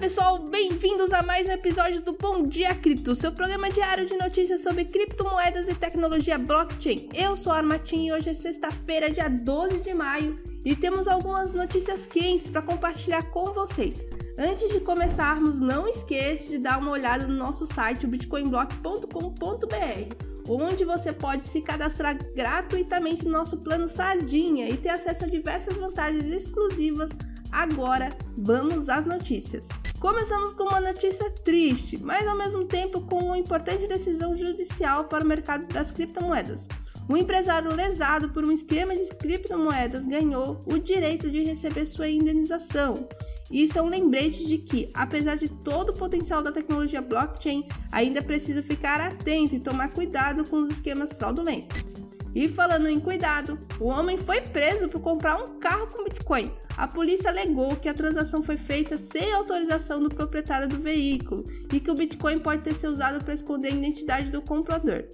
pessoal, bem-vindos a mais um episódio do Bom Dia Cripto, seu programa diário de notícias sobre criptomoedas e tecnologia blockchain. Eu sou a Armatim e hoje é sexta-feira, dia 12 de maio, e temos algumas notícias quentes para compartilhar com vocês. Antes de começarmos, não esqueça de dar uma olhada no nosso site, bitcoinblock.com.br, onde você pode se cadastrar gratuitamente no nosso plano Sardinha e ter acesso a diversas vantagens exclusivas Agora, vamos às notícias. Começamos com uma notícia triste, mas ao mesmo tempo com uma importante decisão judicial para o mercado das criptomoedas. Um empresário lesado por um esquema de criptomoedas ganhou o direito de receber sua indenização. Isso é um lembrete de que, apesar de todo o potencial da tecnologia blockchain, ainda é preciso ficar atento e tomar cuidado com os esquemas fraudulentos. E falando em cuidado, o homem foi preso por comprar um carro com Bitcoin. A polícia alegou que a transação foi feita sem autorização do proprietário do veículo e que o Bitcoin pode ter sido usado para esconder a identidade do comprador.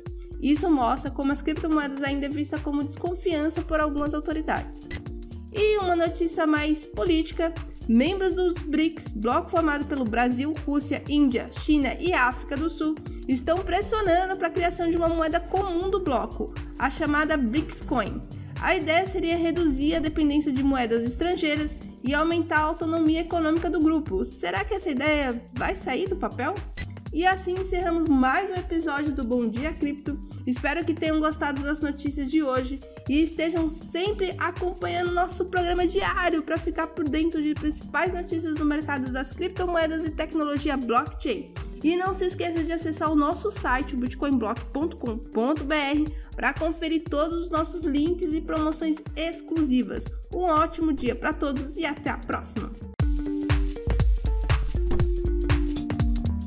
Isso mostra como as criptomoedas ainda é vista como desconfiança por algumas autoridades. E uma notícia mais política: membros dos BRICS, bloco formado pelo Brasil, Rússia, Índia, China e África do Sul, estão pressionando para a criação de uma moeda comum do bloco, a chamada BRICS Coin. A ideia seria reduzir a dependência de moedas estrangeiras e aumentar a autonomia econômica do grupo. Será que essa ideia vai sair do papel? E assim encerramos mais um episódio do Bom Dia Cripto. Espero que tenham gostado das notícias de hoje e estejam sempre acompanhando nosso programa diário para ficar por dentro de principais notícias do mercado das criptomoedas e tecnologia blockchain. E não se esqueça de acessar o nosso site, bitcoinblock.com.br, para conferir todos os nossos links e promoções exclusivas. Um ótimo dia para todos e até a próxima!